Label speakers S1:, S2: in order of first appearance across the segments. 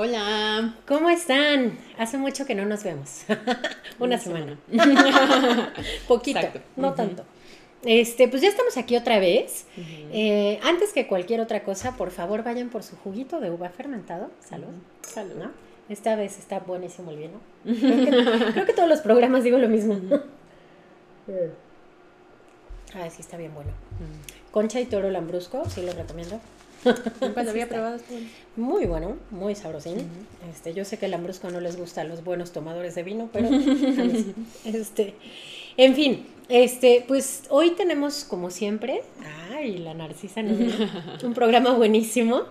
S1: Hola.
S2: ¿cómo están? Hace mucho que no nos vemos. Una
S1: Una
S2: semana. Poquito,
S1: Exacto.
S2: no tanto. Este, pues ya estamos aquí otra vez. Eh, antes que cualquier otra cosa, por favor vayan por su juguito de uva fermentado. Salud.
S1: Salud.
S2: ¿no? Esta vez está buenísimo el vino. Creo que, creo que todos los programas digo lo mismo. Ay, sí, está bien bueno. Concha y toro lambrusco, sí lo recomiendo.
S1: Nunca lo había probado. bueno.
S2: Muy bueno, muy sabrosín. este, yo sé que el lambrusco no les gusta a los buenos tomadores de vino, pero este, en fin, este, pues hoy tenemos como siempre, ay, la narcisa no, un programa buenísimo.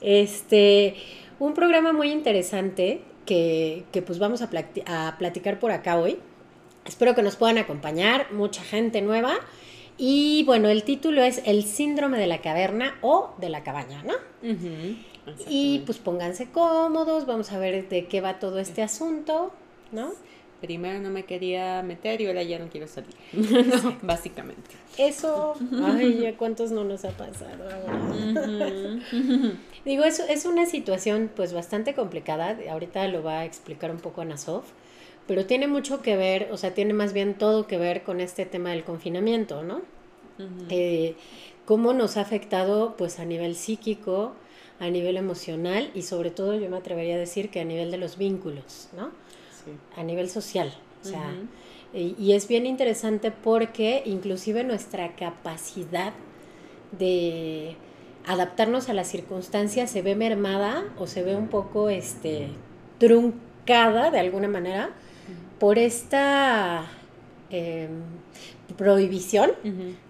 S2: Este, un programa muy interesante que, que pues vamos a, plati- a platicar por acá hoy. Espero que nos puedan acompañar, mucha gente nueva. Y bueno, el título es El síndrome de la caverna o de la cabaña, ¿no? Y pues pónganse cómodos, vamos a ver de qué va todo este asunto, ¿no?
S1: Primero no me quería meter y ahora ya no quiero salir. Básicamente.
S2: Eso, ay, ya cuántos no nos ha pasado ahora. Digo, es, es una situación pues bastante complicada, ahorita lo va a explicar un poco Ana Sof, pero tiene mucho que ver, o sea, tiene más bien todo que ver con este tema del confinamiento, ¿no? Eh, cómo nos ha afectado pues a nivel psíquico, a nivel emocional y sobre todo yo me atrevería a decir que a nivel de los vínculos, ¿no?
S1: Sí.
S2: A nivel social. O sea, y, y es bien interesante porque inclusive nuestra capacidad de adaptarnos a las circunstancias se ve mermada o se ve un poco este, truncada de alguna manera por esta em, prohibición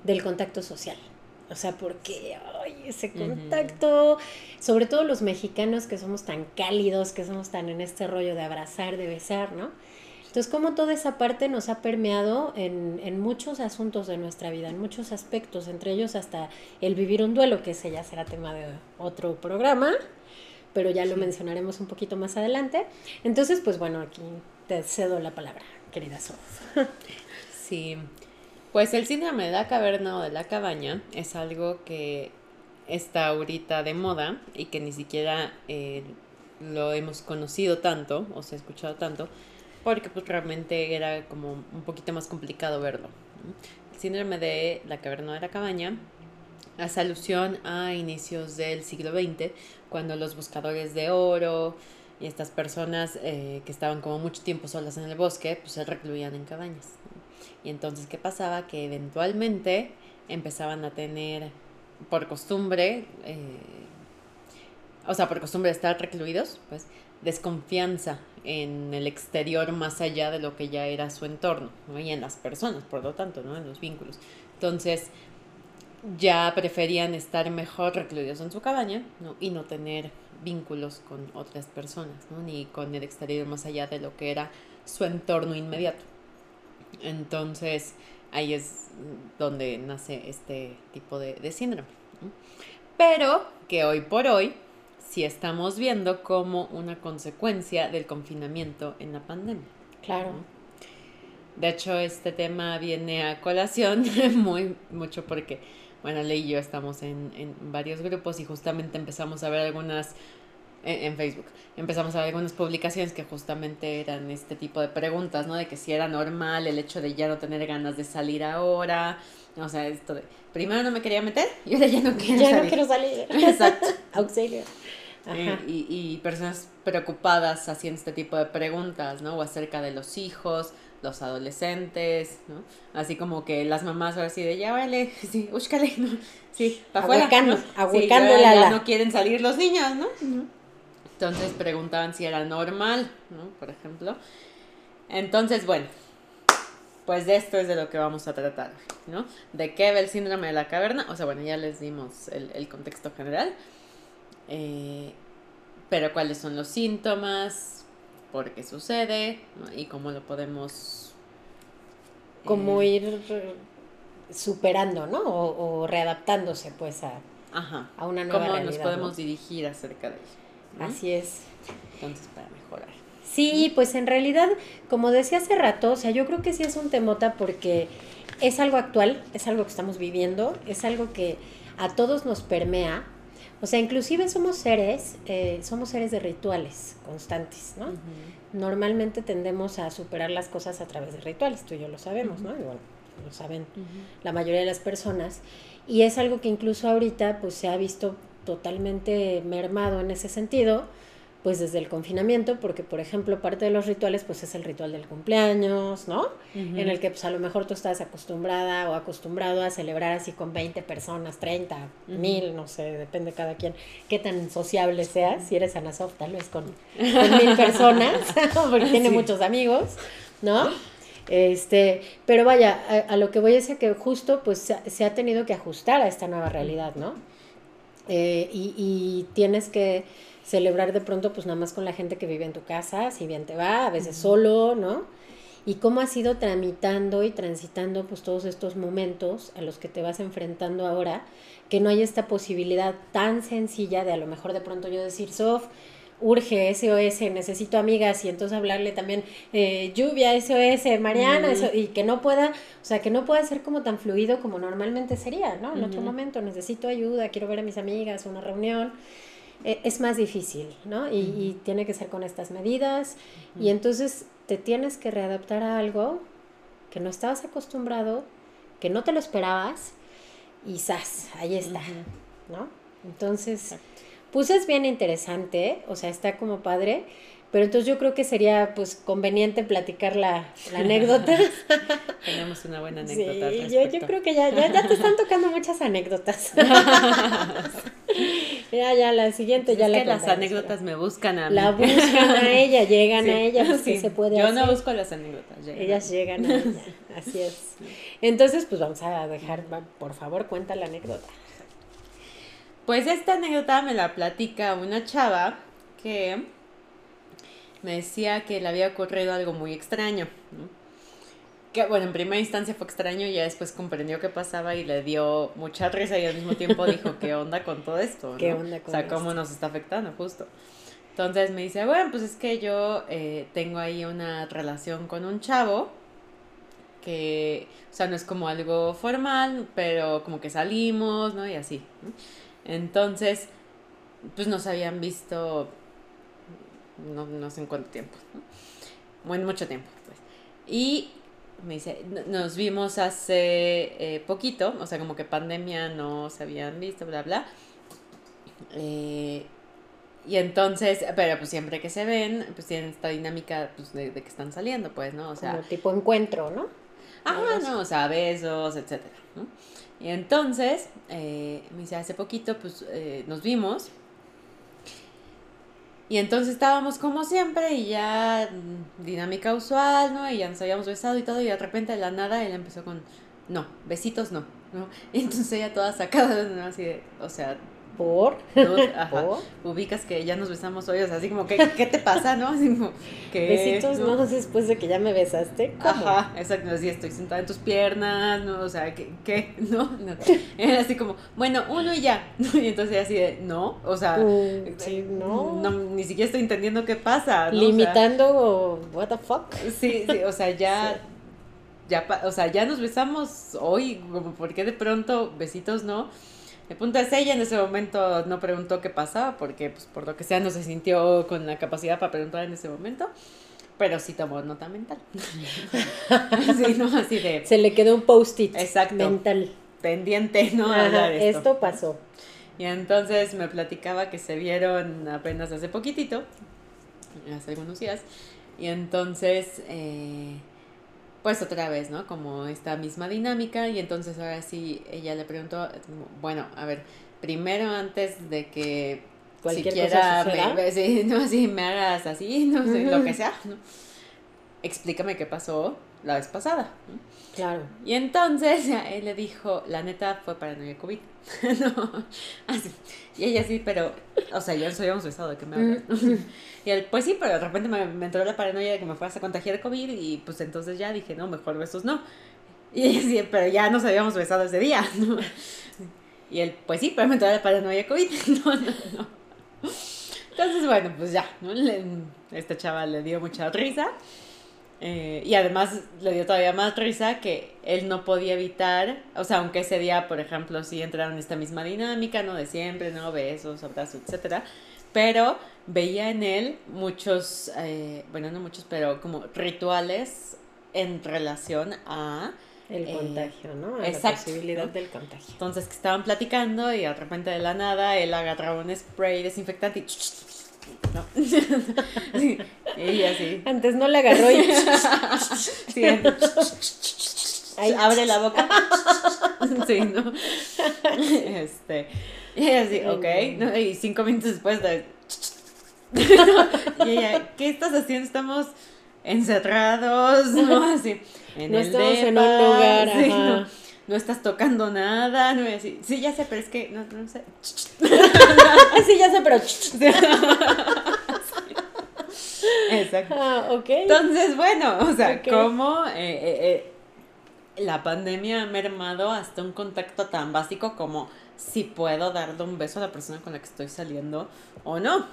S2: del contacto social. O sea, porque ay, ese contacto, sobre todo los mexicanos que somos tan cálidos, que somos tan en este rollo de abrazar, de besar, ¿no? Entonces, como toda esa parte nos ha permeado en, en muchos asuntos de nuestra vida, en muchos aspectos, entre ellos hasta el vivir un duelo, que ese ya será tema de otro programa, pero ya lo mencionaremos un poquito más adelante. Entonces, pues bueno, aquí te cedo la palabra, querida Sof.
S1: Sí, pues el síndrome de la caverna o de la cabaña es algo que está ahorita de moda y que ni siquiera eh, lo hemos conocido tanto o se ha escuchado tanto porque pues realmente era como un poquito más complicado verlo. El síndrome de la caverna o de la cabaña hace alusión a inicios del siglo XX cuando los buscadores de oro y estas personas eh, que estaban como mucho tiempo solas en el bosque pues se recluían en cabañas. Y entonces, ¿qué pasaba? Que eventualmente empezaban a tener, por costumbre, eh, o sea, por costumbre de estar recluidos, pues, desconfianza en el exterior más allá de lo que ya era su entorno, ¿no? Y en las personas, por lo tanto, ¿no? En los vínculos. Entonces, ya preferían estar mejor recluidos en su cabaña, ¿no? Y no tener vínculos con otras personas, ¿no? Ni con el exterior más allá de lo que era su entorno inmediato. Entonces, ahí es donde nace este tipo de, de síndrome. ¿no? Pero que hoy por hoy sí estamos viendo como una consecuencia del confinamiento en la pandemia.
S2: Claro.
S1: De hecho, este tema viene a colación muy mucho porque, bueno, Ley y yo estamos en, en varios grupos y justamente empezamos a ver algunas en, Facebook. Empezamos a ver algunas publicaciones que justamente eran este tipo de preguntas, ¿no? De que si era normal el hecho de ya no tener ganas de salir ahora. O sea, esto de, primero no me quería meter y ahora ya no quiero
S2: Ya
S1: salir.
S2: no quiero salir.
S1: Exacto.
S2: Auxilio.
S1: Eh,
S2: Ajá.
S1: y, y personas preocupadas haciendo este tipo de preguntas, ¿no? O acerca de los hijos, los adolescentes, ¿no? Así como que las mamás ahora sí de ya, órale, sí, úscale, ¿no? Sí, para afuera. ¿no? Sí, ya, ya no quieren salir los niños, ¿no? Entonces preguntaban si era normal, ¿no? Por ejemplo. Entonces, bueno, pues de esto es de lo que vamos a tratar, ¿no? De qué va el síndrome de la caverna. O sea, bueno, ya les dimos el, el contexto general. Eh, pero cuáles son los síntomas, por qué sucede y cómo lo podemos...
S2: Como eh, ir superando, ¿no? O, readaptándose pues a, a una nueva
S1: ¿Cómo nos podemos dirigir acerca de
S2: eso? Así es.
S1: Entonces, para mejorar.
S2: Sí, pues en realidad, como decía hace rato, o sea, yo creo que sí es un temota porque es algo actual, es algo que estamos viviendo, es algo que a todos nos permea. O sea, inclusive somos seres, eh, somos seres de rituales constantes, ¿no? Normalmente tendemos a superar las cosas a través de rituales, tú y yo lo sabemos, ¿no? Y bueno, lo saben la mayoría de las personas. Y es algo que incluso ahorita pues se ha visto totalmente mermado en ese sentido, pues desde el confinamiento, porque por ejemplo parte de los rituales pues es el ritual del cumpleaños, ¿no? En el que pues a lo mejor tú estás acostumbrada o acostumbrado a celebrar así con 20 personas, 30, mil, no sé, depende de cada quien, qué tan sociable seas, si eres Anasoft tal vez con, mil personas, porque tiene muchos amigos, ¿no? Este, pero vaya, a, lo que voy es a que justo pues se, ha tenido que ajustar a esta nueva realidad, ¿no? Eh, y, y tienes que celebrar de pronto pues nada más con la gente que vive en tu casa, si bien te va, a veces solo, ¿no? Y cómo has ido tramitando y transitando pues todos estos momentos a los que te vas enfrentando ahora, que no hay esta posibilidad tan sencilla de a lo mejor de pronto yo decir, Sof, urge SOS, necesito amigas y entonces hablarle también eh, lluvia, SOS, Mariana, eso, y que no pueda, o sea, que no pueda ser como tan fluido como normalmente sería, ¿no? En otro momento necesito ayuda, quiero ver a mis amigas, una reunión. E, es más difícil, ¿no? Y, tiene que ser con estas medidas. Y entonces te tienes que readaptar a algo que no estabas acostumbrado, que no te lo esperabas, y ¡zas! Ahí está, ¿no? Entonces, pues es bien interesante, o sea, está como padre. Pero entonces yo creo que sería pues conveniente platicar la, anécdota.
S1: Tenemos una buena anécdota.
S2: Sí, yo, yo, creo que ya, ya, ya te están tocando muchas anécdotas. ya, ya, la siguiente ya
S1: es
S2: la
S1: que las anécdotas me buscan a mí.
S2: La buscan a ella, llegan a ella, pues, sí. se puede
S1: Yo no busco las anécdotas.
S2: Ellas llegan a ella, así es. Entonces, pues vamos a dejar, por favor, cuenta la anécdota.
S1: Pues esta anécdota me la platica una chava que me decía que le había ocurrido algo muy extraño, Que bueno, en primera instancia fue extraño y ya después comprendió qué pasaba y le dio mucha risa y al mismo tiempo dijo, ¿qué onda con todo esto?
S2: ¿Qué onda
S1: con O sea, cómo nos está afectando justo. Entonces me dice, bueno, pues es que yo eh, tengo ahí una relación con un chavo que, o sea, no es como algo formal, pero como que salimos, ¿no? Y así. Entonces, pues nos habían visto no, no sé en cuánto tiempo, ¿no? Bueno, mucho tiempo, pues. Y me dice, nos vimos hace eh, poquito, o sea, como que pandemia no se habían visto, bla, bla. Eh, y entonces, pero pues siempre que se ven, pues tienen esta dinámica pues, de, que están saliendo, pues, ¿no? O sea.
S2: Como tipo encuentro, ¿no?
S1: Ah, no, o sea, besos, etcétera, ¿no? Y entonces, eh, me dice, hace poquito, pues, nos vimos y entonces estábamos como siempre y ya mm, dinámica usual, ¿no? Y ya nos habíamos besado y todo y de repente de la nada él empezó con, no, besitos no, ¿no? Y entonces ella toda sacada, ¿no? Así de, o sea,
S2: ¿Por?
S1: ajá, Ubicas que ya nos besamos hoy, o sea, así como, ¿qué, qué te pasa, no? Así como,
S2: que Besitos no después de que ya me besaste. ¿Cómo?
S1: Ajá, exacto, así estoy sentada en tus piernas, ¿no? O sea, ¿qué? qué? No, no. Era así como, bueno, uno y ya. Y entonces así de, no, o sea,
S2: mm, sí, no.
S1: no. Ni siquiera estoy entendiendo qué pasa. ¿no?
S2: Limitando, what the fuck.
S1: Sí, sí, o sea, ya. Ya, o sea, ya nos besamos hoy, como, ¿por qué de pronto besitos no? El punto es ella en ese momento no preguntó qué pasaba porque pues por lo que sea no se sintió con la capacidad para preguntar en ese momento. Pero sí tomó nota mental. sí, ¿no? Así de...
S2: Se le quedó un post-it mental.
S1: Pendiente, ¿no?
S2: esto. esto pasó.
S1: Y entonces me platicaba que se vieron apenas hace poquitito, hace algunos días. Y entonces... Eh, pues otra vez, ¿no? Como esta misma dinámica y entonces ahora sí ella le preguntó, bueno, a ver, primero antes de que
S2: Cualquier siquiera
S1: me, sí, no, me hagas así, no sé, lo que sea, ¿no? explícame qué pasó la vez pasada.
S2: Claro.
S1: Y entonces él le dijo, la neta fue paranoia COVID. no, así. Y ella sí, pero, o sea, ya nos habíamos besado de que me hablas. y él, pues sí, pero de repente me, me, entró la paranoia de que me fueras a contagiar COVID y pues entonces ya dije, no, mejor besos no. Y ella sí, pero ya nos habíamos besado ese día. ¿no? Y él, pues sí, pero me entró la paranoia COVID. no, no, no. Entonces, bueno, pues ya, ¿no? esta chava le dio mucha risa. Eh, y además le dio todavía más risa que él no podía evitar, o sea, aunque ese día, por ejemplo, sí entraron en esta misma dinámica, ¿no? De siempre, ¿no? Besos, abrazos, etcétera. Pero veía en él muchos, eh, bueno, no muchos, pero como rituales en relación a...
S2: El eh, contagio, ¿no? A la posibilidad del contagio.
S1: Entonces, que estaban platicando y de repente de la nada él agarraba un spray desinfectante y no.
S2: Antes no la agarró y.
S1: sí, Abre la boca. sí, ¿no? Este. Y así, ok. ¿no? Y cinco minutos después de. y ella, ¿qué estás haciendo? Estamos encerrados, ¿no? Así.
S2: En no el estamos en un lugar. Sí,
S1: no, no, estás tocando nada, no así. Sí, ya sé, pero es que no, no sé.
S2: sí, ya sé, pero.
S1: Exacto.
S2: Ah, ok.
S1: Entonces, bueno, o sea, cómo eh, eh, eh, la pandemia ha mermado hasta un contacto tan básico como si puedo darle un beso a la persona con la que estoy saliendo o no.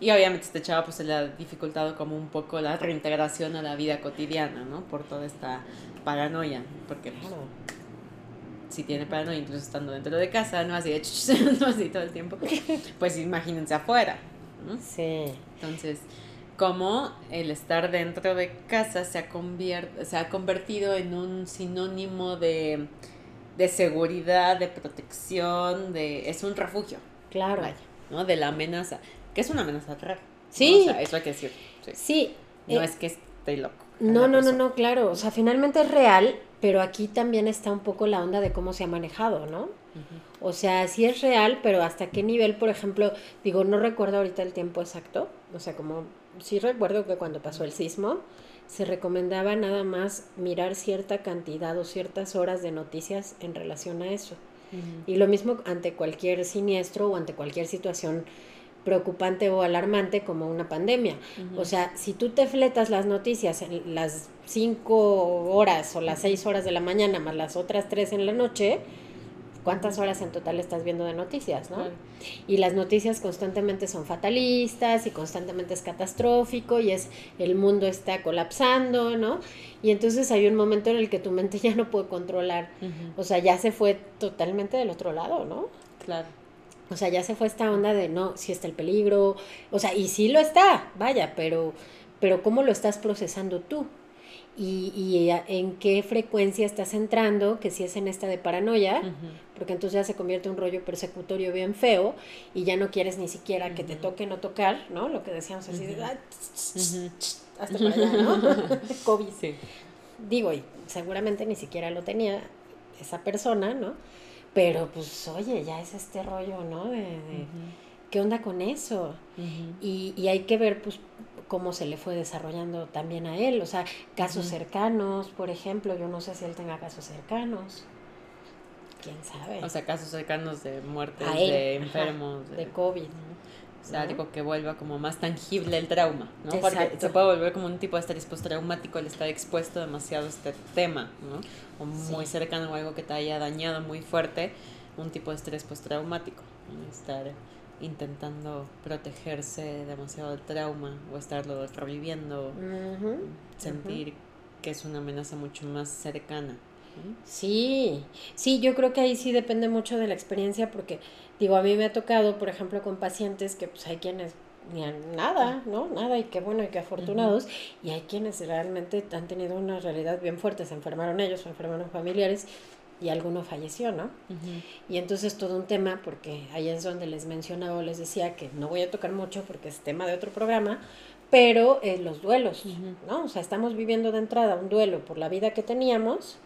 S1: Y obviamente este chavo pues se le ha dificultado como un poco la reintegración a la vida cotidiana, ¿no? Por toda esta paranoia, porque pues, si tiene paranoia incluso estando dentro de casa, no así, no así todo el tiempo, pues imagínense afuera, ¿no?
S2: Sí.
S1: Entonces, cómo el estar dentro de casa se ha, se ha convertido en un sinónimo de, seguridad, de protección, de es un refugio.
S2: Claro.
S1: ¿no? De la amenaza, que es una amenaza real.
S2: Sí.
S1: O sea, eso hay que decir.
S2: Sí.
S1: No eh, es que esté loco.
S2: No, no, no, no, claro. O sea, finalmente es real, pero aquí también está un poco la onda de cómo se ha manejado, ¿no? O sea, sí es real, pero hasta qué nivel, por ejemplo, digo, no recuerdo ahorita el tiempo exacto, o sea, como sí recuerdo que cuando pasó el sismo, se recomendaba nada más mirar cierta cantidad o ciertas horas de noticias en relación a eso. Y lo mismo ante cualquier siniestro o ante cualquier situación preocupante o alarmante como una pandemia. O sea, si tú te fletas las noticias en las cinco horas o las seis horas de la mañana más las otras tres en la noche, ¿Cuántas horas en total estás viendo de noticias, no? Y las noticias constantemente son fatalistas y constantemente es catastrófico y es el mundo está colapsando, ¿no? Y entonces hay un momento en el que tu mente ya no puede controlar, o sea, ya se fue totalmente del otro lado, ¿no?
S1: Claro.
S2: O sea, ya se fue esta onda de no, si está el peligro, o sea, y sí lo está, vaya, pero, pero ¿cómo lo estás procesando tú? y, y, en qué frecuencia estás entrando, que si es en esta de paranoia, porque entonces ya se convierte en un rollo persecutorio bien feo y ya no quieres ni siquiera que te toque no tocar, ¿no? Lo que decíamos así de, hasta para allá, ¿no? COVID. Sí. Digo, y seguramente ni siquiera lo tenía esa persona, ¿no? Pero pues, oye, ya es este rollo, ¿no? De, ¿Qué onda con eso? y, y hay que ver, pues, cómo se le fue desarrollando también a él. O sea, casos cercanos, por ejemplo, yo no sé si él tenga casos cercanos. ¿Quién sabe?
S1: O sea, casos cercanos de muertes, de enfermos.
S2: de, COVID.
S1: O sea, algo que vuelva como más tangible el trauma, ¿no? Porque se puede volver como un tipo de estrés postraumático el estar expuesto demasiado a este tema, ¿no? O muy cercano o algo que te haya dañado muy fuerte, un tipo de estrés postraumático, ¿no? Estar intentando protegerse demasiado del trauma o estarlo reviviendo, sentir que es una amenaza mucho más cercana.
S2: Sí, sí, yo creo que ahí sí depende mucho de la experiencia porque, digo, a mí me ha tocado, por ejemplo, con pacientes que pues hay quienes ni nada, ¿no? Nada, y qué bueno y qué afortunados, y hay quienes realmente han tenido una realidad bien fuerte, se enfermaron ellos o enfermaron familiares, y alguno falleció, ¿no? Y entonces todo un tema, porque ahí es donde les mencionaba o les decía que no voy a tocar mucho porque es tema de otro programa, pero eh, los duelos, ¿no? O sea, estamos viviendo de entrada un duelo por la vida que teníamos,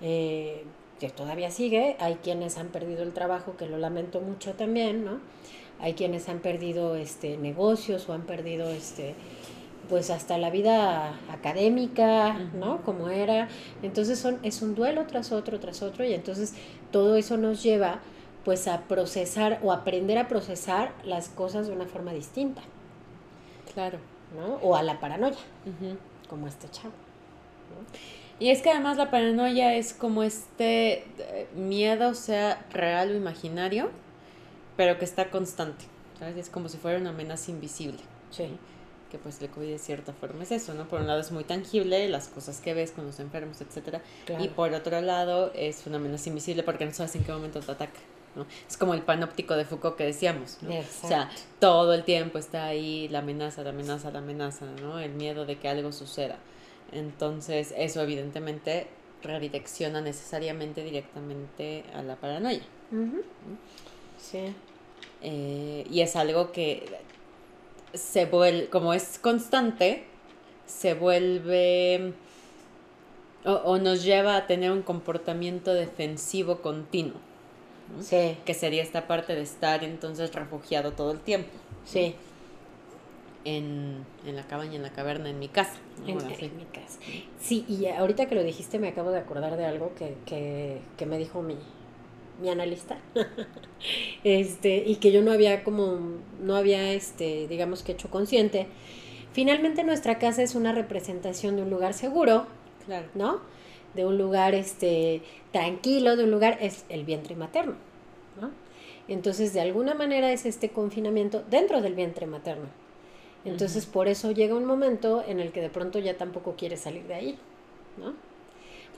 S2: eh, que todavía sigue, hay quienes han perdido el trabajo, que lo lamento mucho también, ¿no? Hay quienes han perdido este negocios o han perdido este pues hasta la vida académica, ¿no? Como era. Entonces son, es un duelo tras otro, tras otro, y entonces todo eso nos lleva pues a procesar o aprender a procesar las cosas de una forma distinta.
S1: Claro.
S2: ¿No? O a la paranoia, como este chavo.
S1: Y es que además la paranoia es como este eh, miedo, sea real o imaginario, pero que está constante. ¿sabes? Es como si fuera una amenaza invisible.
S2: Sí
S1: que pues el COVID de cierta forma es eso, ¿no? Por un lado es muy tangible, las cosas que ves con los enfermos, etcétera, y por otro lado es una amenaza invisible porque no sabes en qué momento te ataca. ¿no? Es como el panóptico de Foucault que decíamos, ¿no? O sea, todo el tiempo está ahí la amenaza, la amenaza, la amenaza, ¿no? El miedo de que algo suceda. Entonces, eso evidentemente redirecciona necesariamente directamente a la paranoia.
S2: Sí.
S1: Eh, y es algo que se vuelve, como es constante, se vuelve o, nos lleva a tener un comportamiento defensivo continuo.
S2: Sí.
S1: Que sería esta parte de estar entonces refugiado todo el tiempo.
S2: Sí.
S1: En, la cabaña, en la caverna, en mi casa.
S2: En, mi casa. Sí, y ahorita que lo dijiste me acabo de acordar de algo que, que, que me dijo mi, mi analista, este, y que yo no había como, no había, este, digamos que hecho consciente. Finalmente nuestra casa es una representación de un lugar seguro,
S1: claro.
S2: ¿no? De un lugar, este, tranquilo, de un lugar, es el vientre materno, ¿no? Entonces, de alguna manera es este confinamiento dentro del vientre materno. Entonces, por eso llega un momento en el que de pronto ya tampoco quieres salir de ahí, ¿no?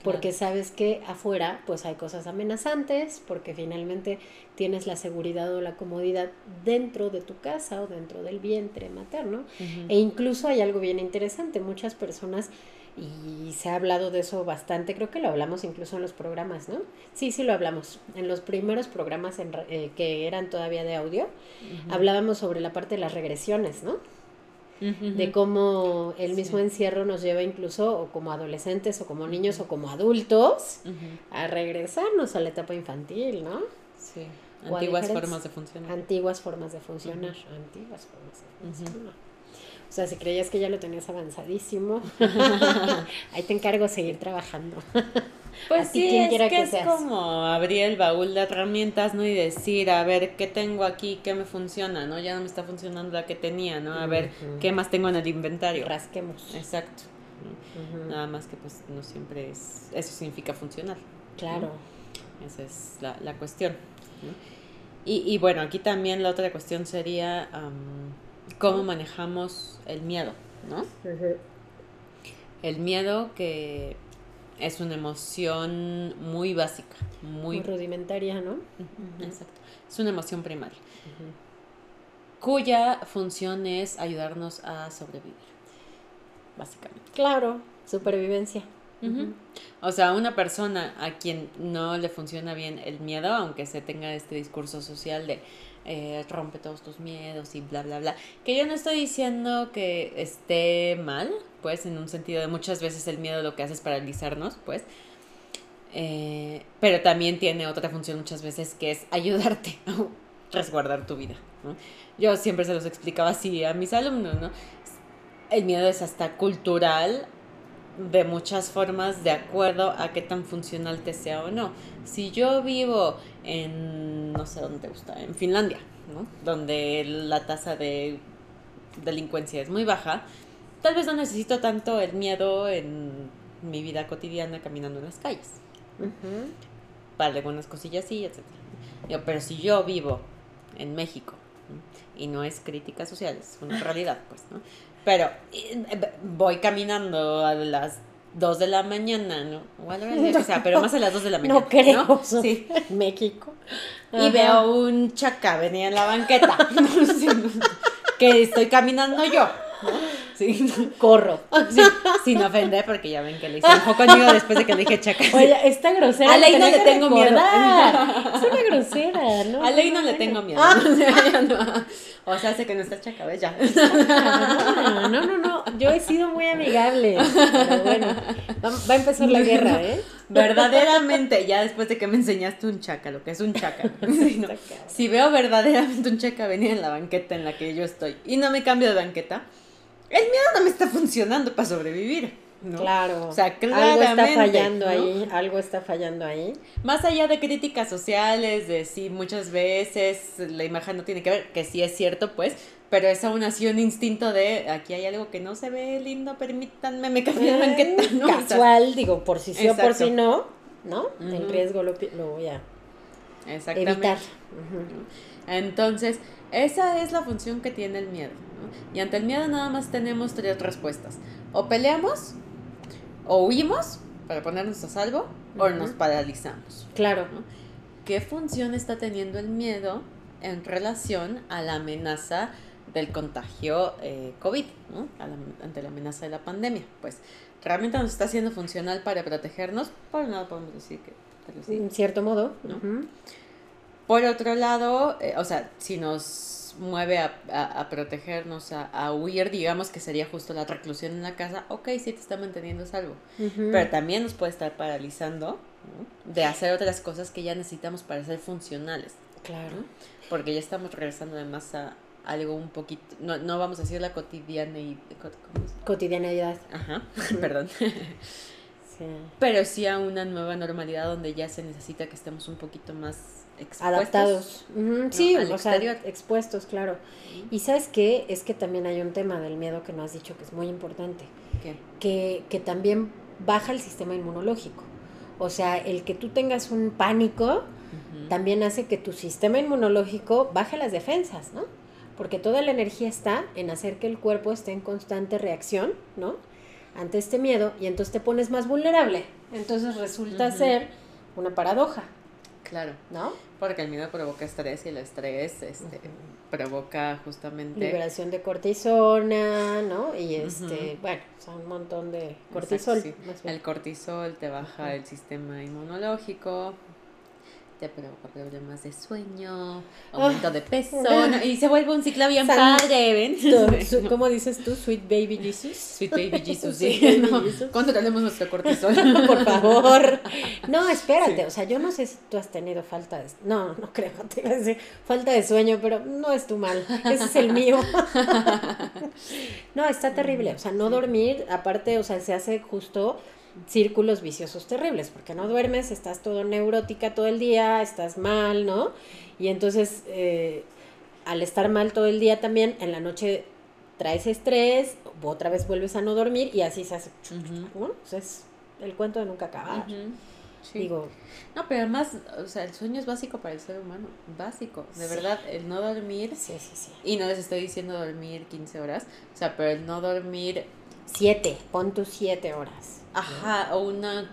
S2: porque sabes que afuera pues hay cosas amenazantes, porque finalmente tienes la seguridad o la comodidad dentro de tu casa o dentro del vientre materno. E incluso hay algo bien interesante, muchas personas, y se ha hablado de eso bastante, creo que lo hablamos incluso en los programas, ¿no? Sí, sí lo hablamos. En los primeros programas en, eh, que eran todavía de audio, hablábamos sobre la parte de las regresiones, ¿no? De cómo el mismo encierro nos lleva incluso o como adolescentes o como niños o como adultos a regresarnos a la etapa infantil, ¿no?
S1: Sí. Antiguas formas de funcionar.
S2: Antiguas formas de funcionar. Antiguas formas de funcionar. O sea, si creías que ya lo tenías avanzadísimo, ahí te encargo seguir trabajando.
S1: Pues sí, es que, es como abrir el baúl de herramientas, ¿no? Y decir, a ver, ¿qué tengo aquí? ¿Qué me funciona? ¿No? Ya no me está funcionando la que tenía, ¿no? A ver, ¿qué más tengo en el inventario?
S2: Rasquemos.
S1: Exacto. Nada más que pues no siempre es, eso significa funcionar.
S2: Claro.
S1: Esa es la, la cuestión. Y, y, bueno, aquí también la otra cuestión sería cómo manejamos el miedo, ¿no? El miedo que es una emoción muy básica, muy,
S2: rudimentaria, ¿no?
S1: Exacto. Es una emoción primaria, cuya función es ayudarnos a sobrevivir, básicamente.
S2: Claro, supervivencia.
S1: O sea, una persona a quien no le funciona bien el miedo, aunque se tenga este discurso social de eh, rompe todos tus miedos y bla, bla, bla. Que yo no estoy diciendo que esté mal, pues, en un sentido de muchas veces el miedo lo que hace es paralizarnos, pues. Eh, pero también tiene otra función muchas veces que es ayudarte a resguardar tu vida. Yo siempre se los explicaba así a mis alumnos, ¿no? El miedo es hasta cultural de muchas formas de acuerdo a qué tan funcional te sea o no. Si yo vivo en, no sé dónde te gusta, en Finlandia, ¿no? donde la tasa de delincuencia es muy baja, tal vez no necesito tanto el miedo en mi vida cotidiana caminando en las calles. Para algunas cosillas sí, etc. Pero si yo vivo en México, y no es crítica social, es una realidad, pues, ¿no? Pero eh, voy caminando a las 2 de la mañana, ¿no? O a la hora o sea, pero más a las 2 de la mañana.
S2: No creo. ¿no? Sí. México.
S1: Y veo un chaca venía en la banqueta. que estoy caminando yo. Sí.
S2: Corro.
S1: sin ofender, porque ya ven que le hice un poco conmigo después de que le dije chaca.
S2: Oye, está grosera.
S1: A Ley no le tengo miedo.
S2: Es una grosera, ¿no?
S1: A Ley no le tengo miedo. O sea, hace que no está chaca, ¿ves? Ya.
S2: No, no, no. Yo he sido muy amigable. Pero bueno, va a empezar la guerra, ¿eh?
S1: Verdaderamente, ya después de que me enseñaste un chaca, lo que es un chaca. Si veo verdaderamente un chaca venir en la banqueta en la que yo estoy y no me cambio de banqueta, el miedo no me está funcionando para sobrevivir. ¿no?
S2: Claro.
S1: O sea,
S2: algo está
S1: claramente,
S2: fallando
S1: ¿no?
S2: ahí, algo está fallando ahí.
S1: Más allá de críticas sociales, de sí, muchas veces la imagen no tiene que ver, que sí es cierto, pues, pero es aún así un instinto de aquí hay algo que no se ve lindo, permítanme, me cambiaron, ¿qué tal? ¿no? O sea,
S2: Eh, Casual, digo, por si sí o por si no, ¿no? El riesgo lo, voy a
S1: exactamente.
S2: evitar.
S1: Entonces, esa es la función que tiene el miedo. ¿No? Y ante el miedo nada más tenemos tres respuestas. O peleamos, o huimos para ponernos a salvo, o nos paralizamos.
S2: Claro.
S1: ¿no? ¿Qué función está teniendo el miedo en relación a la amenaza del contagio eh, COVID, ¿no? A la- ante la amenaza de la pandemia? Pues realmente nos está siendo funcional para protegernos. Por un lado podemos decir que.
S2: En cierto modo.
S1: ¿No? Por otro lado, eh, o sea, si nos mueve a, a- a protegernos, a, a huir, digamos que sería justo la reclusión en la casa, ok, sí te está manteniendo salvo.
S2: Ujú.
S1: Pero también nos puede estar paralizando ¿no? de hacer otras cosas que ya necesitamos para ser funcionales,
S2: Claro.
S1: porque ya estamos regresando además a algo un poquito, no, no vamos a decir la cotidiana y... ¿cómo es?
S2: Cotidianidad.
S1: Ajá, perdón.
S2: Sí.
S1: Pero sí a una nueva normalidad donde ya se necesita que estemos un poquito más expuestos.
S2: Adaptados. Sí,
S1: al
S2: o sea, expuestos, claro. Y sabes qué, es que también hay un tema del miedo que no has dicho que es muy importante,
S1: ¿Qué?
S2: que, que también baja el sistema inmunológico. O sea, el que tú tengas un pánico también hace que tu sistema inmunológico baje las defensas, ¿no? Porque toda la energía está en hacer que el cuerpo esté en constante reacción, ¿no? Ante este miedo y entonces te pones más vulnerable. Entonces resulta ser una paradoja,
S1: Claro,
S2: ¿no?
S1: porque el miedo provoca estrés y el estrés este, provoca justamente...
S2: Liberación de cortisona, ¿no? Y este, bueno, son un montón de cortisol.
S1: Exacto, sí.
S2: más bien.
S1: El cortisol te baja el sistema inmunológico, te provoca problemas de sueño, aumento de peso,
S2: Ah.
S1: ¿no? y se vuelve un ciclo bien
S2: San-
S1: padre, ¿ven?
S2: ¿Cómo dices tú? Sweet Baby Jesus.
S1: Sweet baby Jesus, sí.
S2: baby
S1: ¿no?
S2: Jesus.
S1: Controlemos nuestro cortisol.
S2: Por favor. No, espérate,
S1: Sí.
S2: o sea, yo no sé si tú has tenido falta de... No, no creo, te iba a decir falta de sueño, pero no es tu mal, ese es el mío. No, está terrible, o sea, no dormir, aparte, o sea, se hace justo círculos viciosos terribles, porque no duermes, estás todo neurótica todo el día, estás mal, ¿no? Y entonces, eh, al estar mal todo el día también, en la noche traes estrés, otra vez vuelves a no dormir y así se hace,
S1: Ujú.
S2: ¿no? O sea, es el cuento de nunca acabar.
S1: Sí.
S2: Digo,
S1: No, pero además, o sea, el sueño es básico para el ser humano, básico, de
S2: Sí.
S1: verdad, el no dormir,
S2: sí, sí, sí.
S1: y no les estoy diciendo dormir 15 horas, o sea, pero el no dormir,
S2: Siete, pon tus siete horas.
S1: Ajá, o una,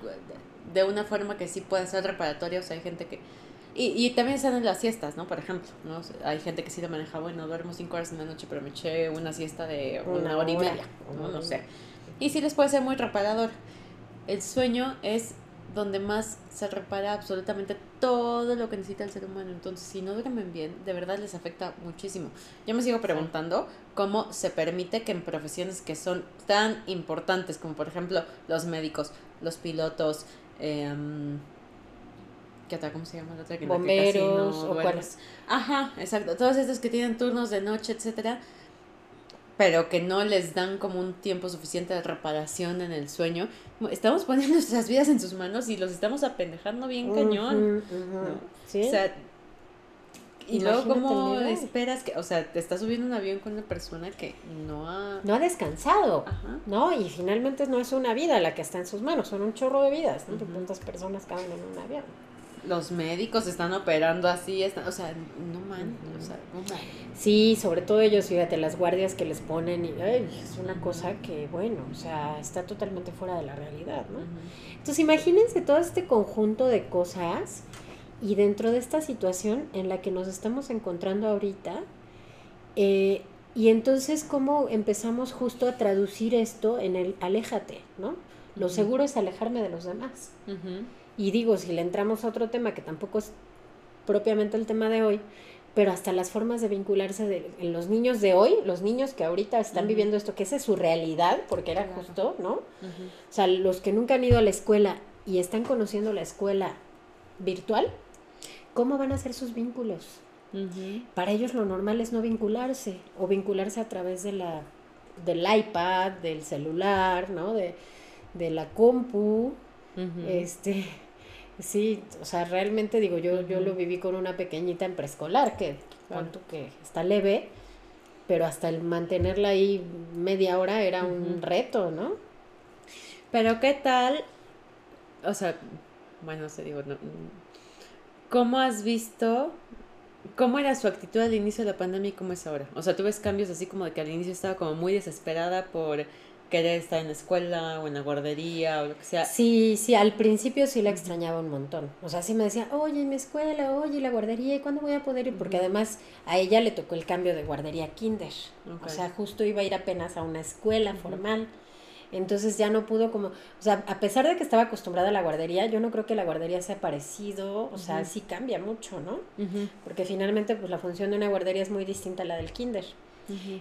S1: de una forma que sí pueda ser reparatoria, o sea, hay gente que, y, y también están en las siestas, ¿no? Por ejemplo, ¿no? O sea, hay gente que sí lo maneja, bueno, duermo 5 horas en la noche, pero me eché una siesta de una,
S2: Una
S1: hora y media, ¿no? No sé. Y sí les puede ser muy reparador. El sueño es donde más se repara absolutamente todo lo que necesita el ser humano. Entonces, si no duermen bien, de verdad les afecta muchísimo. Yo me sigo preguntando cómo se permite que en profesiones que son tan importantes, como por ejemplo los médicos, los pilotos, em, ¿qué otra? ¿Cómo se llama la otra? Casi no
S2: Bomberos o cuáles.
S1: Ajá, exacto. Todos estos que tienen turnos de noche, etcétera, pero que no les dan como un tiempo suficiente de reparación en el sueño. Estamos poniendo nuestras vidas en sus manos y los estamos apendejando bien cañón.
S2: Sí.
S1: O sea, y luego cómo esperas que, o sea, te estás subiendo un avión con una persona que no ha...
S2: no ha descansado.
S1: Ajá.
S2: ¿no? Y finalmente no es una vida la que está en sus manos, son un chorro de vidas, ¿no? ¿Cuántas personas caben en un avión?
S1: Los médicos están operando así, están, o sea, no man, o sea, no man.
S2: Sí, sobre todo ellos, fíjate, las guardias que les ponen, y, ay, es una cosa que, bueno, o sea, está totalmente fuera de la realidad, ¿no? Entonces imagínense todo este conjunto de cosas y dentro de esta situación en la que nos estamos encontrando ahorita, eh, y entonces cómo empezamos justo a traducir esto en el aléjate, ¿no? Lo seguro es alejarme de los demás. Y digo, si le entramos a otro tema que tampoco es propiamente el tema de hoy, pero hasta las formas de vincularse de, en los niños de hoy, los niños que ahorita están viviendo esto, que esa es su realidad, porque era
S1: Claro.
S2: justo, ¿no? O sea, los que nunca han ido a la escuela y están conociendo la escuela virtual, ¿cómo van a ser sus vínculos? Para ellos lo normal es no vincularse o vincularse a través de la del iPad, del celular, ¿no? De, de la compu, este, sí, o sea, realmente digo, yo, yo lo viví con una pequeñita en preescolar, que cuanto que está leve, pero hasta el mantenerla ahí media hora era un reto, ¿no?
S1: Pero qué tal, o sea, bueno, se digo, no, ¿cómo has visto, cómo era su actitud al inicio de la pandemia y cómo es ahora? O sea, tú ves cambios así como de que al inicio estaba como muy desesperada por querer estar en la escuela o en la guardería o lo que sea.
S2: Sí, sí, al principio sí la extrañaba un montón. O sea, sí me decía, oye, mi escuela, oye, la guardería, ¿y cuándo voy a poder ir? Porque además a ella le tocó el cambio de guardería a kinder. O sea, justo iba a ir apenas a una escuela formal. Entonces ya no pudo como, o sea, a pesar de que estaba acostumbrada a la guardería, yo no creo que la guardería sea parecido, o sea, sí cambia mucho, ¿no? Porque finalmente pues la función de una guardería es muy distinta a la del kinder.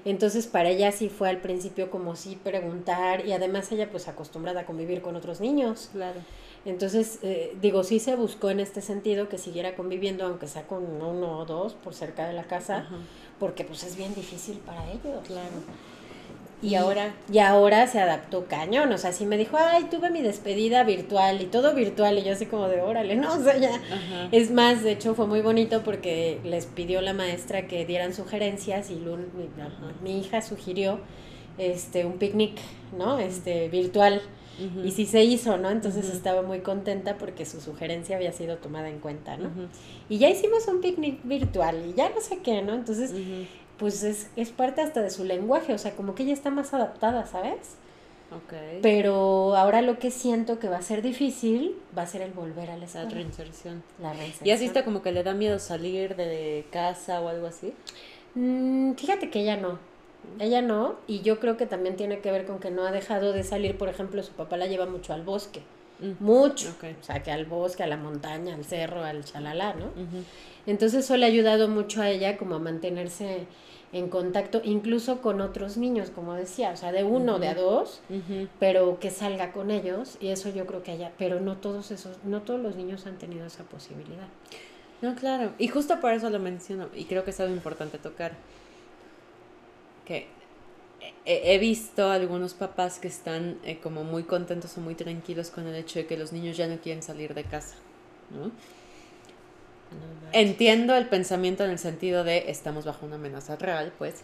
S2: Entonces para ella sí fue al principio como sí preguntar y además ella pues acostumbrada a convivir con otros niños.
S1: Claro.
S2: Entonces, eh, digo, sí se buscó en este sentido que siguiera conviviendo, aunque sea con uno o dos por cerca de la casa, porque pues es bien difícil para ellos.
S1: Claro.
S2: Y, ahora, y ahora se adaptó cañón, o sea, sí me dijo, ay, tuve mi despedida virtual y todo virtual, y yo así como de, órale, no, o sea, ya. Es más, de hecho fue muy bonito porque les pidió la maestra que dieran sugerencias y mi, hija sugirió este un picnic, ¿no? Este, virtual. Y sí se hizo, ¿no? Entonces estaba muy contenta porque su sugerencia había sido tomada en cuenta, ¿no? Y ya hicimos un picnic virtual y ya no sé qué, ¿no? Entonces pues es, es parte hasta de su lenguaje, o sea, como que ella está más adaptada, ¿sabes?
S1: Okay.
S2: Pero ahora lo que siento que va a ser difícil va a ser el volver a la
S1: La reinserción.
S2: La reinserción.
S1: ¿Y has visto como que le da miedo salir de casa o algo así?
S2: Mm, fíjate que ella no. Ella no, y yo creo que también tiene que ver con que no ha dejado de salir, por ejemplo, su papá la lleva mucho al bosque. Mucho. O sea, que al bosque, a la montaña, al cerro, al chalala, ¿no? Entonces eso le ha ayudado mucho a ella como a mantenerse en contacto incluso con otros niños, como decía, o sea, de uno, de a dos, pero que salga con ellos y eso yo creo que haya, pero no todos esos, no todos los niños han tenido esa posibilidad.
S1: No, claro, y justo por eso lo menciono y creo que es algo importante tocar, que he, visto algunos papás que están eh, como muy contentos o muy tranquilos con el hecho de que los niños ya no quieren salir de casa, ¿no? Entiendo el pensamiento en el sentido de estamos bajo una amenaza real, pues,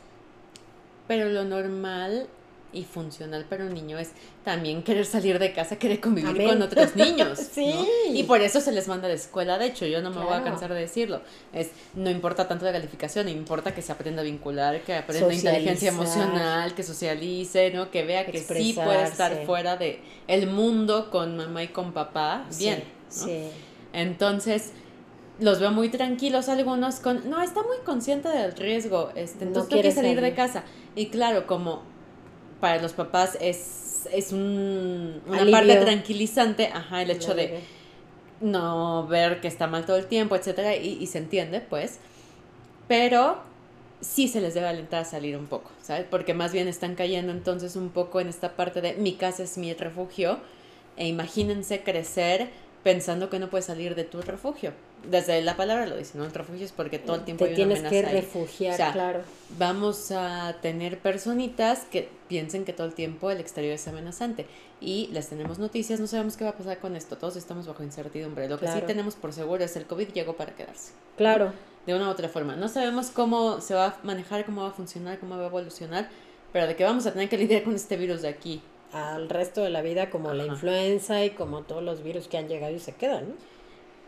S1: pero lo normal y funcional para un niño es también querer salir de casa, querer convivir con otros niños.
S2: sí.
S1: Y por eso se les manda a la escuela. De hecho, yo no me voy a cansar de decirlo. Es, no importa tanto la calificación, importa que se aprenda a vincular, que aprenda inteligencia emocional, que socialice, ¿no? Que vea que sí puede estar fuera de el mundo con mamá y con papá. Bien. Sí. Entonces, los veo muy tranquilos algunos con, no, está muy consciente del riesgo, este, entonces no quiere salir, de casa. Y claro, como para los papás es, es un, una parte tranquilizante, ajá, el hecho de no ver que está mal todo el tiempo, etcétera, y, y se entiende, pues, pero sí se les debe alentar a salir un poco, ¿sabes? Porque más bien están cayendo entonces un poco en esta parte de mi casa es mi refugio, e imagínense crecer pensando que no puedes salir de tu refugio. Desde la palabra lo dice, ¿no? El refugio es porque todo el tiempo
S2: Te tienes que refugiar, claro.
S1: Vamos a tener personitas que piensen que todo el tiempo el exterior es amenazante. Y les tenemos noticias, no sabemos qué va a pasar con esto. Todos estamos bajo incertidumbre. Lo que sí tenemos por seguro es el COVID llegó para quedarse.
S2: Claro.
S1: De una u otra forma. No sabemos cómo se va a manejar, cómo va a funcionar, cómo va a evolucionar, pero de que vamos a tener que lidiar con este virus de aquí
S2: al resto de la vida como la influenza y como todos los virus que han llegado y se quedan, ¿no?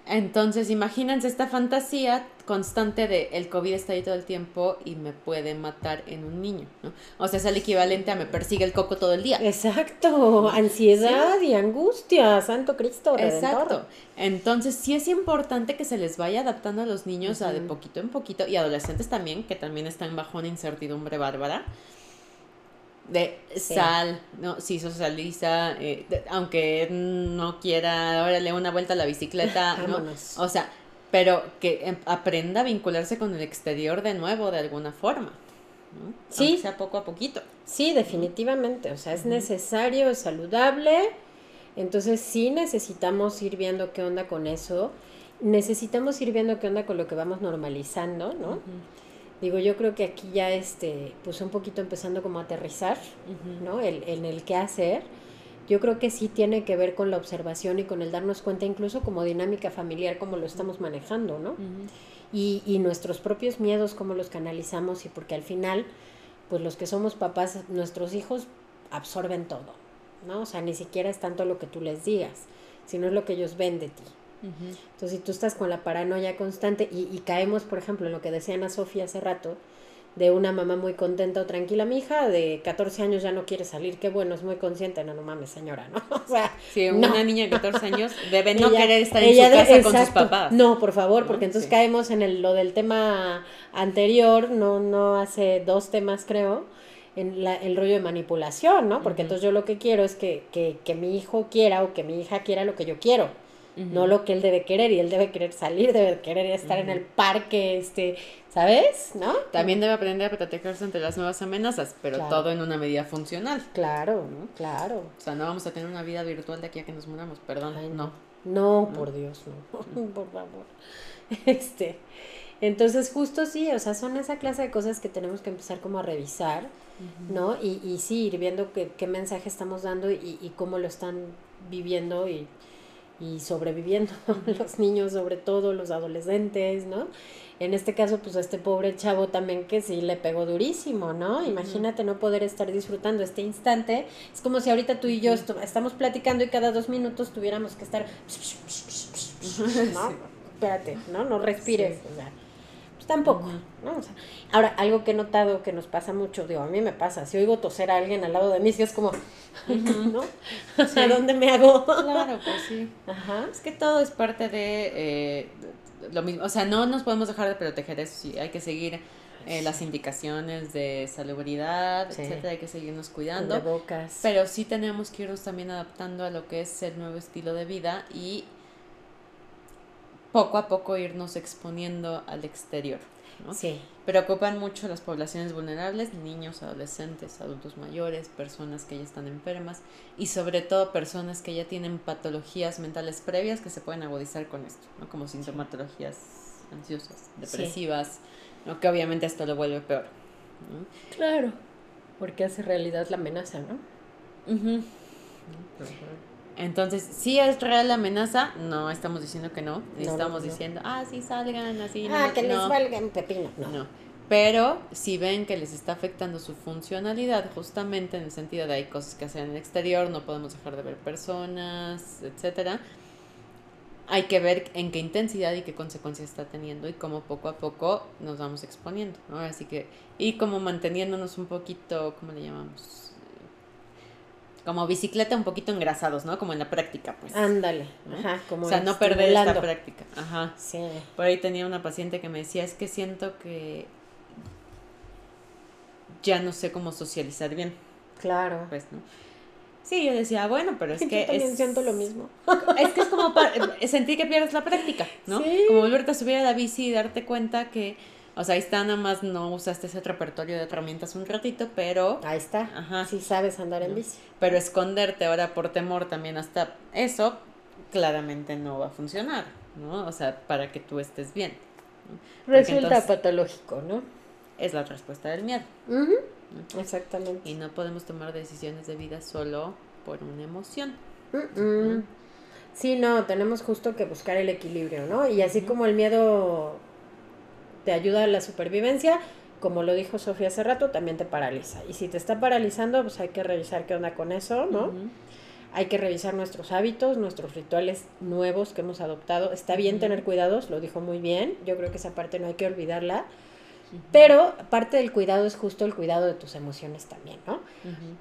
S1: Entonces, imagínense esta fantasía constante de el COVID está ahí todo el tiempo y me puede matar en un niño, ¿no? O sea, es el equivalente a me persigue el coco todo el día.
S2: Exacto, ansiedad y angustia, santo Cristo.
S1: Exacto. Entonces, sí es importante que se les vaya adaptando a los niños a de poquito en poquito y adolescentes también, que también están bajo una incertidumbre bárbara de sal, ¿no? Si socializa, eh, aunque no quiera, ahora le una vuelta a la bicicleta, ¿no? O sea, pero que em, aprenda a vincularse con el exterior de nuevo de alguna forma, ¿no? Sí. sea poco a poquito.
S2: Sí, definitivamente, o sea, es necesario, es saludable, entonces sí necesitamos ir viendo qué onda con eso, necesitamos ir viendo qué onda con lo que vamos normalizando, ¿no? Digo, yo creo que aquí ya este, pues un poquito empezando como a aterrizar, ¿no? El, en el qué hacer. Yo creo que sí tiene que ver con la observación y con el darnos cuenta incluso como dinámica familiar, como lo estamos manejando, ¿no? y, y nuestros propios miedos, cómo los canalizamos y porque al final, pues los que somos papás, nuestros hijos absorben todo, ¿no? O sea, ni siquiera es tanto lo que tú les digas, sino es lo que ellos ven de ti. Entonces, si tú estás con la paranoia constante y, y, caemos, por ejemplo, en lo que decía Ana Sofía hace rato, de una mamá muy contenta o tranquila, mi hija de 14 años ya no quiere salir, qué bueno, es muy consciente, no, no mames, señora, ¿no? O sea,
S1: sí, una niña de 14 años debe no querer estar en su casa con sus papás.
S2: No, por favor, porque entonces caemos en el, lo del tema anterior, no, no hace dos temas creo, en la, el rollo de manipulación, ¿no? Porque entonces yo lo que quiero es que, que, que mi hijo quiera o que mi hija quiera lo que yo quiero no lo que él debe querer y él debe querer salir, debe querer estar en el parque, este, ¿sabes? ¿No?
S1: También debe aprender a protegerse ante las nuevas amenazas, pero todo en una medida funcional.
S2: Claro, ¿no? claro.
S1: O sea, no vamos a tener una vida virtual de aquí a que nos muramos, perdón, no.
S2: no. por Dios, no, por favor. Este, entonces justo sí, o sea, son esa clase de cosas que tenemos que empezar como a revisar, ¿no? Y, y sí, ir viendo qué, qué mensaje estamos dando y, y cómo lo están viviendo y y sobreviviendo los niños, sobre todo los adolescentes, ¿no? En este caso, pues a este pobre chavo también que sí le pegó durísimo, ¿no? Imagínate no poder estar disfrutando este instante. Es como si ahorita tú y yo estamos platicando y cada dos minutos tuviéramos que estar... ¿no? Espérate, ¿no? No respires. O sea, tampoco, ¿no? O sea, ahora, algo que he notado que nos pasa mucho, digo, a mí me pasa, si oigo toser a alguien al lado de mí, si es como, ¿no? ¿A dónde me hago?
S1: Claro, pues sí. Ajá. Es que todo es parte de eh, lo mismo, o sea, no nos podemos dejar de proteger eso, sí, hay que seguir eh, las indicaciones de salubridad, etcétera, hay que seguirnos cuidando.
S2: Bocas.
S1: Pero sí tenemos que irnos también adaptando a lo que es el nuevo estilo de vida y poco a poco irnos exponiendo al exterior. ¿no?
S2: Sí.
S1: Preocupan mucho las poblaciones vulnerables, niños, adolescentes, adultos mayores, personas que ya están enfermas y sobre todo personas que ya tienen patologías mentales previas que se pueden agudizar con esto, ¿no? como sintomatologías ansiosas, depresivas, ¿no? que obviamente esto lo vuelve peor.
S2: Claro, porque hace realidad la amenaza, ¿no?
S1: Entonces, si es real la amenaza, no estamos diciendo que no, estamos diciendo, ah, sí, salgan así.
S2: Ah, que les valgan pepino.
S1: No. Pero si ven que les está afectando su funcionalidad, justamente en el sentido de hay cosas que hacer en el exterior, no podemos dejar de ver personas, etcétera, hay que ver en qué intensidad y qué consecuencias está teniendo y cómo poco a poco nos vamos exponiendo, ¿no? Así que, y como manteniéndonos un poquito, ¿cómo le llamamos? Como bicicleta un poquito engrasados, ¿no? Como en la práctica, pues.
S2: Ándale, ajá,
S1: como O sea, no perder esta práctica, ajá. Sí. Por ahí tenía una paciente que me decía, es que siento que ya no sé cómo socializar bien.
S2: Claro.
S1: Pues, ¿no? Sí, yo decía, bueno, pero es que.
S2: Yo también siento lo mismo.
S1: Es que es como sentir que pierdes la práctica, ¿no? Sí. Como volverte a subir a la bici y darte cuenta que o sea, ahí está, nada más no usaste ese repertorio de herramientas un ratito, pero...
S2: Ahí está. Ajá. Sí sabes andar en bici.
S1: Pero esconderte ahora por temor también hasta eso, claramente no va a funcionar, ¿no? O sea, para que tú estés bien.
S2: Resulta patológico, ¿no?
S1: Es la respuesta del miedo.
S2: Exactamente.
S1: Y no podemos tomar decisiones de vida solo por una emoción.
S2: Sí, no, tenemos justo que buscar el equilibrio, ¿no? Y así como el miedo te ayuda a la supervivencia, como lo dijo Sofía hace rato, también te paraliza. Y si te está paralizando, pues hay que revisar qué onda con eso, ¿no? Hay que revisar nuestros hábitos, nuestros rituales nuevos que hemos adoptado. Está bien tener cuidados, lo dijo muy bien. Yo creo que esa parte no hay que olvidarla. Pero parte del cuidado es justo el cuidado de tus emociones también, ¿no?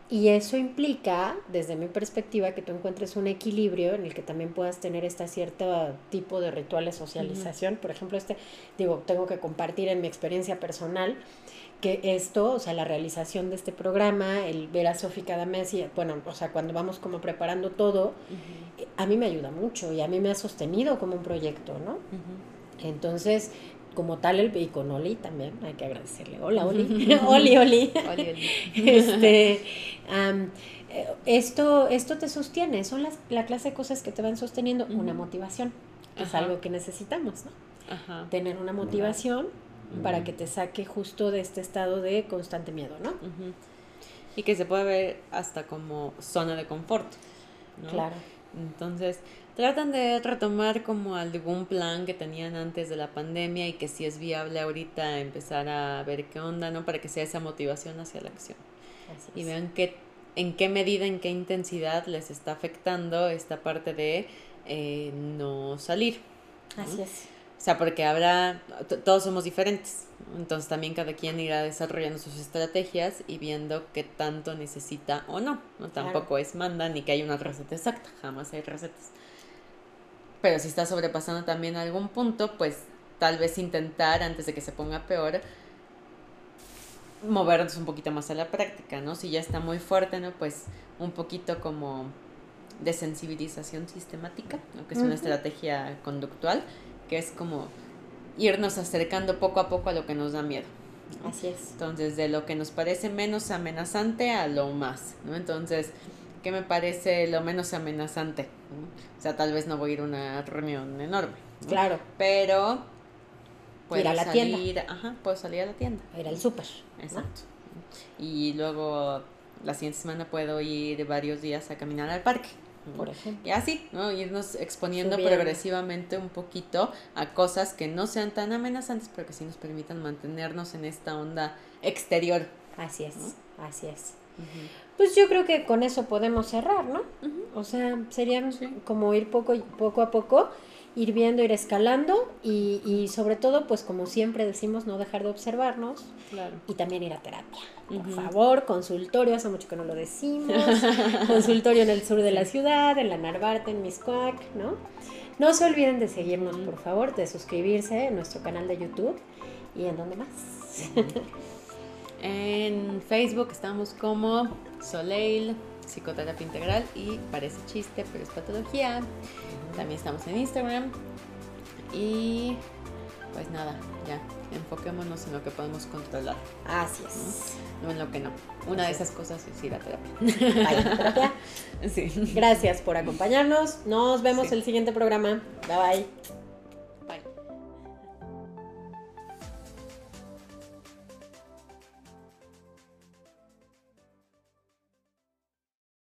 S2: Y eso implica, desde mi perspectiva, que tú encuentres un equilibrio en el que también puedas tener este cierto tipo de rituales socialización. Por ejemplo, este, digo, tengo que compartir en mi experiencia personal que esto, o sea, la realización de este programa, el ver a Sofi cada mes y, bueno, o sea, cuando vamos como preparando todo, a mí me ayuda mucho y a mí me ha sostenido como un proyecto, ¿no? Entonces, como tal el y con Oli también hay que agradecerle. Hola Oli. Oli Oli, este eh, esto esto te sostiene son las la clase de cosas que te van sosteniendo una motivación que es algo que necesitamos no tener una motivación para que te saque justo de este estado de constante miedo, ¿no?
S1: Y que se puede ver hasta como zona de confort. ¿no?
S2: Claro.
S1: Entonces, tratan de retomar como algún plan que tenían antes de la pandemia y que si es viable ahorita empezar a ver qué onda, ¿no? Para que sea esa motivación hacia la acción.
S2: Así
S1: Y vean qué, en qué medida, en qué intensidad les está afectando esta parte de eh, no salir.
S2: Así es.
S1: O sea, porque habrá, todos somos diferentes. Entonces también cada quien irá desarrollando sus estrategias y viendo qué tanto necesita o no. ¿no? Tampoco es manda ni que haya una receta exacta, jamás hay recetas. Pero si está sobrepasando también algún punto, pues tal vez intentar, antes de que se ponga peor, movernos un poquito más a la práctica, ¿no? Si ya está muy fuerte, ¿no? Pues un poquito como de sensibilización sistemática, ¿no? que es una
S2: Ujú.
S1: estrategia conductual, que es como irnos acercando poco a poco a lo que nos da miedo. ¿no?
S2: Así es.
S1: Entonces, de lo que nos parece menos amenazante a lo más, ¿no? Entonces, ¿qué me parece lo menos amenazante? ¿no? O sea, tal vez no voy a ir a una reunión enorme, ¿no?
S2: Claro.
S1: pero puedo
S2: Ir a la
S1: salir,
S2: tienda.
S1: ajá, puedo salir a la tienda.
S2: Ir al súper. ¿no?
S1: Exacto. Y luego la siguiente semana puedo ir varios días a caminar al parque.
S2: Por ejemplo.
S1: Y así, ¿no? Irnos exponiendo
S2: Subiendo.
S1: progresivamente un poquito a cosas que no sean tan amenazantes, pero que sí nos permitan mantenernos en esta onda exterior.
S2: Así es. Así es. Pues yo creo que con eso podemos cerrar, ¿no? O sea, sería
S1: Sí.
S2: como ir poco, poco a poco, ir viendo, ir escalando y, y sobre todo, pues como siempre decimos, no dejar de observarnos
S1: Claro.
S2: y también ir a terapia. Por favor, consultorio, hace mucho que no lo decimos. consultorio en el sur de la ciudad, en la Narvarte, en Miscuac, ¿no? No se olviden de seguirnos, por favor, de suscribirse en nuestro canal de YouTube y en donde más.
S1: En Facebook estamos como Soleil, Psicoterapia Integral y parece chiste, pero es patología. También estamos en Instagram. Y pues nada, ya, enfoquémonos en lo que podemos controlar,
S2: Así es.
S1: no en lo que no. Una de
S2: Así
S1: esas cosas es ir a terapia.
S2: Vayan a terapia.
S1: Sí.
S2: Gracias por acompañarnos. Nos vemos
S1: Sí.
S2: el siguiente programa. Bye bye.